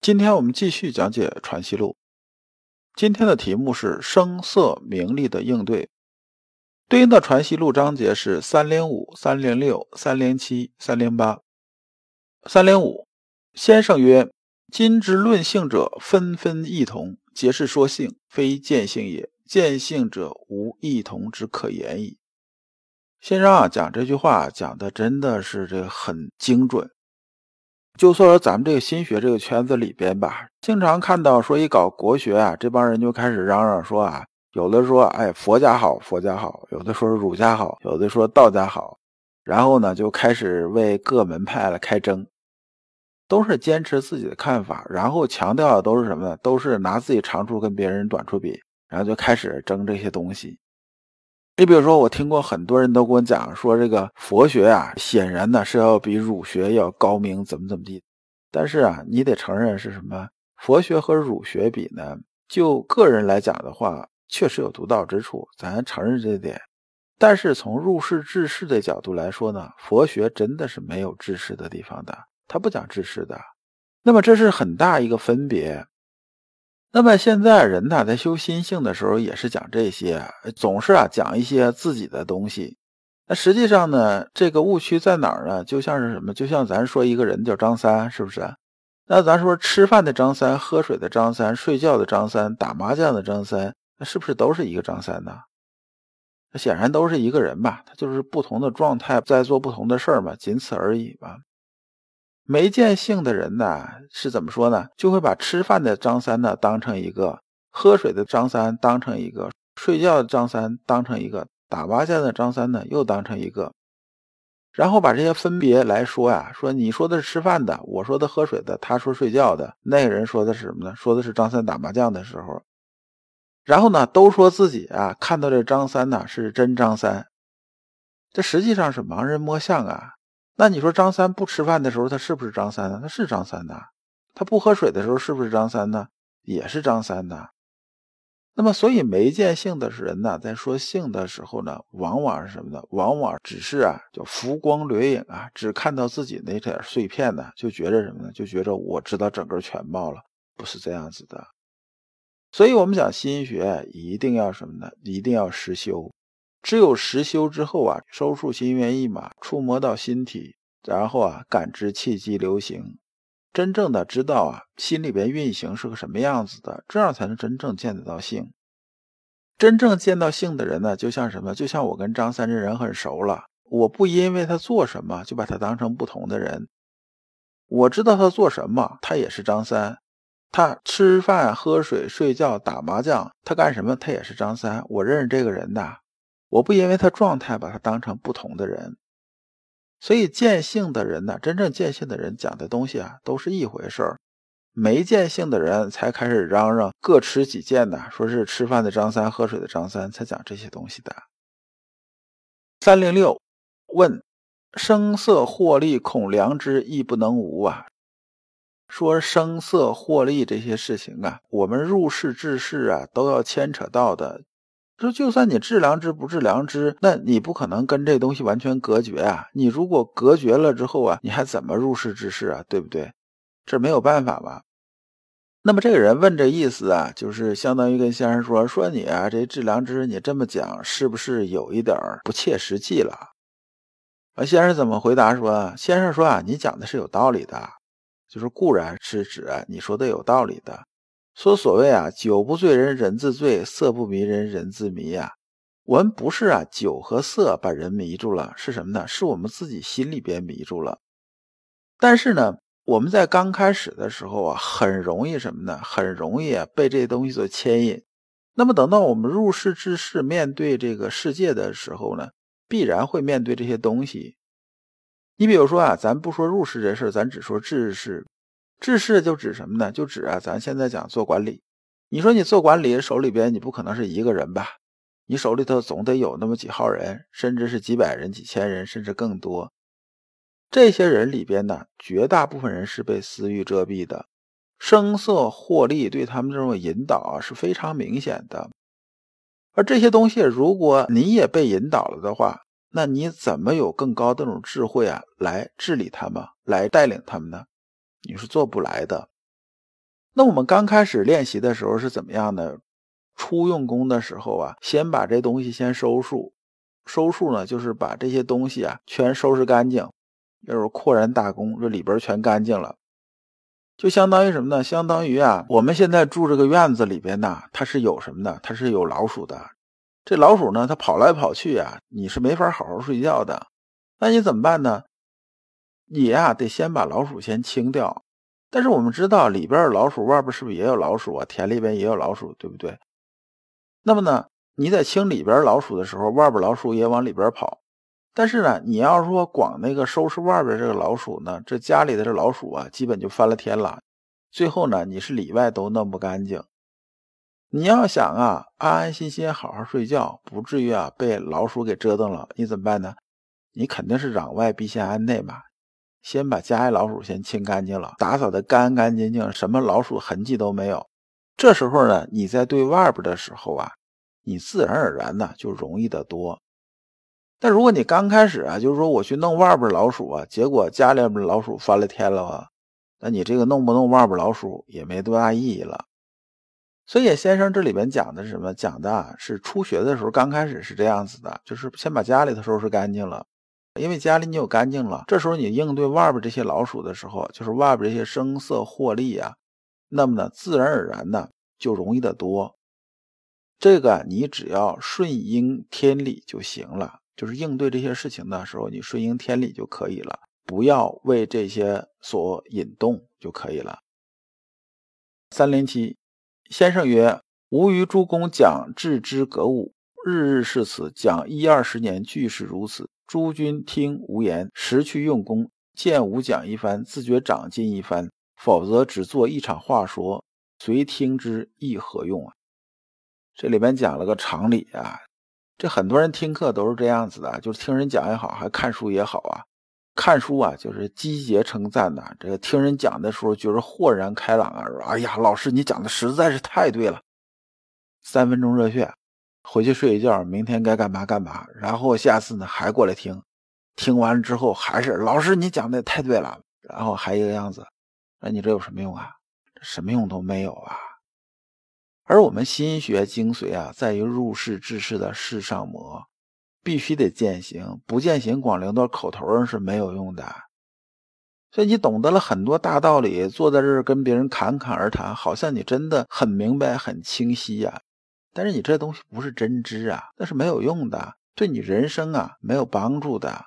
今天我们继续讲解《传习录》，今天的题目是声色名利的应对，对应的《传习录》章节是三零五、三零六、三零七、三零八。三零五，先生曰：“今之论性者，纷纷异同，皆是说性，非见性也。见性者，无异同之可言矣。”先生啊，讲这句话讲的真的是这个很精准。就说咱们这个心学这个圈子里边吧，经常看到说一搞国学啊，这帮人就开始嚷嚷说啊，有的说哎佛家好，佛家好；有的说儒家好，有的说道家好。然后呢，就开始为各门派来开争，都是坚持自己的看法，然后强调的都是什么呢？都是拿自己长处跟别人短处比，然后就开始争这些东西。你比如说，我听过很多人都跟我讲说，这个佛学啊，显然呢是要比儒学要高明，怎么怎么地。但是啊，你得承认是什么？佛学和儒学比呢？就个人来讲的话，确实有独到之处，咱承认这点。但是从入世治世的角度来说呢，佛学真的是没有治世的地方的，它不讲治世的。那么这是很大一个分别。那么现在人呢，在修心性的时候也是讲这些，总是啊讲一些自己的东西。那实际上呢，这个误区在哪儿呢？就像是什么？就像咱说一个人叫张三，是不是？那咱说吃饭的张三、喝水的张三、睡觉的张三、打麻将的张三，那是不是都是一个张三呢？那显然都是一个人吧？他就是不同的状态在做不同的事儿嘛，仅此而已吧。没见性的人呢，是怎么说呢？就会把吃饭的张三呢当成一个，喝水的张三当成一个，睡觉的张三当成一个，打麻将的张三呢又当成一个，然后把这些分别来说呀，说你说的是吃饭的，我说的喝水的，他说睡觉的，那个人说的是什么呢？说的是张三打麻将的时候，然后呢都说自己啊看到这张三呢是真张三，这实际上是盲人摸象啊。那你说张三不吃饭的时候，他是不是张三呢？他是张三呐。他不喝水的时候，是不是张三呢？也是张三呐。那么，所以没见性的人呢，在说性的时候呢，往往是什么呢？往往只是啊，就浮光掠影啊，只看到自己那点碎片呢，就觉着什么呢？就觉着我知道整个全貌了，不是这样子的。所以我们讲心学，一定要什么呢？一定要实修。只有实修之后啊，收束心猿意马，触摸到心体，然后啊，感知气机流行，真正的知道啊，心里边运行是个什么样子的，这样才能真正见得到性。真正见到性的人呢，就像什么？就像我跟张三这人很熟了，我不因为他做什么就把他当成不同的人。我知道他做什么，他也是张三。他吃饭、喝水、睡觉、打麻将，他干什么？他也是张三。我认识这个人的。我不因为他状态把他当成不同的人，所以见性的人呢，真正见性的人讲的东西啊，都是一回事儿。没见性的人才开始嚷嚷各持己见呢，说是吃饭的张三、喝水的张三才讲这些东西的。三零六问：声色获利，恐良知亦不能无啊？说声色获利这些事情啊，我们入世治世啊，都要牵扯到的。说，就算你治良知不治良知，那你不可能跟这东西完全隔绝啊！你如果隔绝了之后啊，你还怎么入世治世啊？对不对？这没有办法吧？那么这个人问这意思啊，就是相当于跟先生说：说你啊，这治良知你这么讲，是不是有一点不切实际了？啊，先生怎么回答说？先生说啊，你讲的是有道理的，就是固然是指你说的有道理的。说所谓啊，酒不醉人人自醉，色不迷人人自迷啊。我们不是啊，酒和色把人迷住了，是什么呢？是我们自己心里边迷住了。但是呢，我们在刚开始的时候啊，很容易什么呢？很容易啊被这些东西所牵引。那么等到我们入世之世，面对这个世界的时候呢，必然会面对这些东西。你比如说啊，咱不说入世这事咱只说治世。治世就指什么呢？就指啊，咱现在讲做管理。你说你做管理，手里边你不可能是一个人吧？你手里头总得有那么几号人，甚至是几百人、几千人，甚至更多。这些人里边呢，绝大部分人是被私欲遮蔽的，声色获利对他们这种引导啊是非常明显的。而这些东西，如果你也被引导了的话，那你怎么有更高的这种智慧啊，来治理他们，来带领他们呢？你是做不来的。那我们刚开始练习的时候是怎么样的？初用功的时候啊，先把这东西先收束，收束呢，就是把这些东西啊全收拾干净。就是扩然大功，这里边全干净了，就相当于什么呢？相当于啊，我们现在住这个院子里边呢，它是有什么的？它是有老鼠的。这老鼠呢，它跑来跑去啊，你是没法好好睡觉的。那你怎么办呢？你呀，得先把老鼠先清掉。但是我们知道里边有老鼠，外边是不是也有老鼠啊？田里边也有老鼠，对不对？那么呢，你在清里边老鼠的时候，外边老鼠也往里边跑。但是呢，你要说光那个收拾外边这个老鼠呢，这家里的这老鼠啊，基本就翻了天了。最后呢，你是里外都弄不干净。你要想啊，安安心心好好睡觉，不至于啊被老鼠给折腾了，你怎么办呢？你肯定是攘外必先安内嘛，先把家里老鼠先清干净了，打扫的干干净净，什么老鼠痕迹都没有。这时候呢，你在对外边的时候啊，你自然而然呢就容易得多。但如果你刚开始啊，就是说我去弄外边老鼠啊，结果家里边老鼠翻了天了啊，那你这个弄不弄外边老鼠也没多大意义了。所以先生这里边讲的是什么？讲的啊是初学的时候刚开始是这样子的，就是先把家里头收拾干净了，因为家里你有干净了，这时候你应对外边这些老鼠的时候，就是外边这些声色获利啊，那么呢自然而然呢就容易得多。这个你只要顺应天理就行了。就是应对这些事情的时候，你顺应天理就可以了，不要为这些所引动就可以了。三零七，先生曰：“吾与诸公讲致之格物，日日是此，讲一二十年，俱是如此。诸君听无言，时去用功，见吾讲一番，自觉长进一番；否则只做一场话说，随听之亦何用啊？”这里边讲了个常理啊。这很多人听课都是这样子的，就是听人讲也好，还看书也好啊。看书啊，就是积节称赞呐。这个听人讲的时候，觉得豁然开朗啊，说：“哎呀，老师你讲的实在是太对了。”三分钟热血，回去睡一觉，明天该干嘛干嘛。然后下次呢还过来听，听完之后还是老师你讲的太对了，然后还一个样子。那你这有什么用啊？什么用都没有啊。而我们心学精髓啊，在于入世治世的世上魔，必须得践行，不践行光留到口头上是没有用的。所以你懂得了很多大道理，坐在这儿跟别人侃侃而谈，好像你真的很明白、很清晰呀。但是你这东西不是真知啊，那是没有用的，对你人生啊没有帮助的。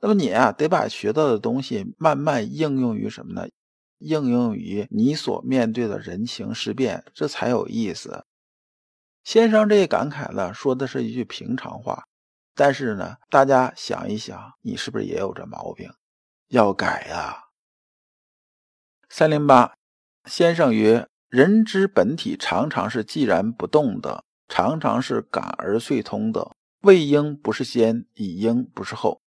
那么你啊，得把学到的东西慢慢应用于什么呢？应用于你所面对的人情世变，这才有意思。先生这一感慨呢，说的是一句平常话，但是呢，大家想一想，你是不是也有这毛病？要改呀。三零八，先生曰：人之本体常常是寂然不动的，常常是感而遂通的。未应不是先，已应不是后。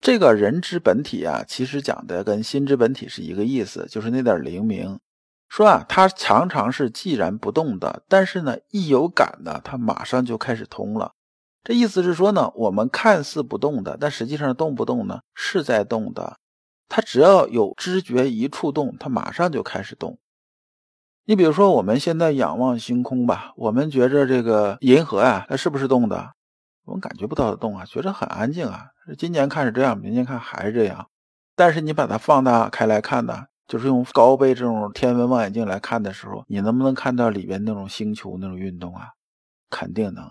这个人之本体啊，其实讲的跟心之本体是一个意思，就是那点灵明。说啊，它常常是寂然不动的，但是呢，一有感呢，它马上就开始通了。这意思是说呢，我们看似不动的，但实际上动不动呢是在动的。它只要有知觉一触动，它马上就开始动。你比如说，我们现在仰望星空吧，我们觉着这个银河呀，它是不是动的？我们感觉不到它动啊，觉着很安静啊。今年看是这样，明年看还是这样。但是你把它放大开来看呢，就是用高倍这种天文望远镜来看的时候，你能不能看到里边那种星球那种运动啊？肯定能。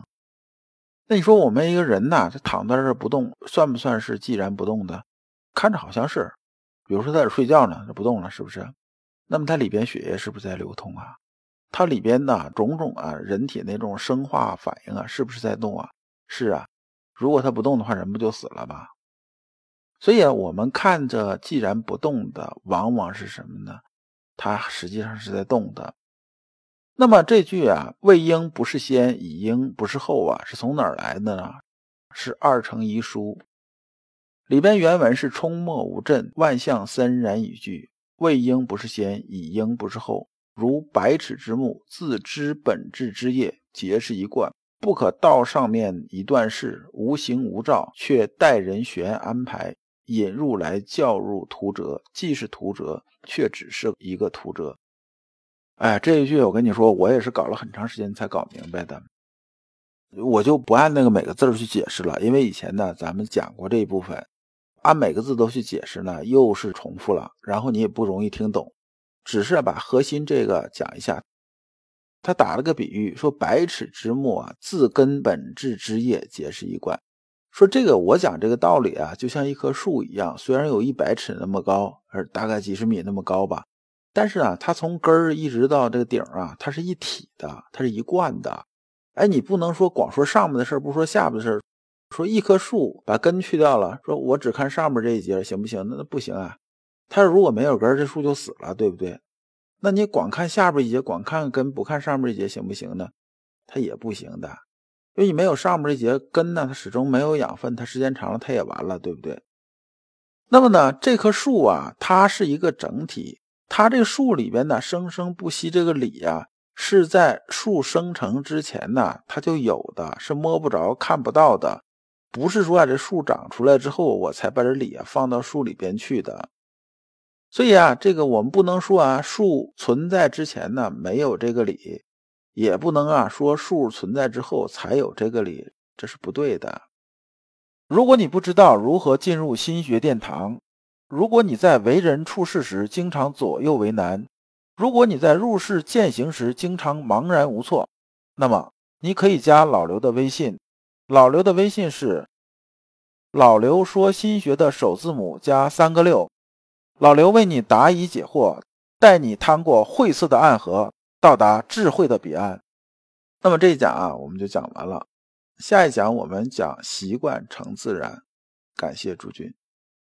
那你说我们一个人呐，他躺在这不动，算不算是既然不动的？看着好像是。比如说在这睡觉呢，它不动了，是不是？那么它里边血液是不是在流通啊？它里边的种种啊，人体那种生化反应啊，是不是在动啊？是啊。如果它不动的话，人不就死了吗？所以啊，我们看着既然不动的，往往是什么呢？它实际上是在动的。那么这句啊，“未应不是先，已应不是后”啊，是从哪儿来的呢？是二程遗书里边原文是“冲墨无震，万象森然语句”。未应不是先，已应不是后。如百尺之木，自知本质之业，皆是一贯，不可道上面一段事，无形无照，却待人悬安排，引入来教入图折，既是图折，却只是一个图折。哎，这一句我跟你说，我也是搞了很长时间才搞明白的。我就不按那个每个字儿去解释了，因为以前呢咱们讲过这一部分，按每个字都去解释呢，又是重复了，然后你也不容易听懂。只是把核心这个讲一下。他打了个比喻，说百尺之木啊，自根本质之叶，皆是一贯。说这个我讲这个道理啊，就像一棵树一样，虽然有一百尺那么高，而大概几十米那么高吧。但是啊，它从根儿一直到这个顶啊，它是一体的，它是一贯的。哎，你不能说光说上面的事儿，不说下面的事儿。说一棵树把根去掉了，说我只看上面这一节行不行？那那不行啊。它如果没有根，这树就死了，对不对？那你光看下边一节，光看根，不看上面一节行不行呢？它也不行的，因为你没有上面这节根呢，它始终没有养分，它时间长了它也完了，对不对？那么呢，这棵树啊，它是一个整体。它这树里边呢，生生不息这个理呀，是在树生成之前呢，它就有的，是摸不着、看不到的，不是说啊，这树长出来之后，我才把这理啊放到树里边去的。所以啊，这个我们不能说啊，树存在之前呢没有这个理，也不能啊说树存在之后才有这个理，这是不对的。如果你不知道如何进入心学殿堂，如果你在为人处事时经常左右为难，如果你在入世践行时经常茫然无措，那么你可以加老刘的微信。老刘的微信是老刘说心学的首字母加三个六。老刘为你答疑解惑，带你趟过晦涩的暗河，到达智慧的彼岸。那么这一讲啊，我们就讲完了。下一讲我们讲习惯成自然。感谢诸君。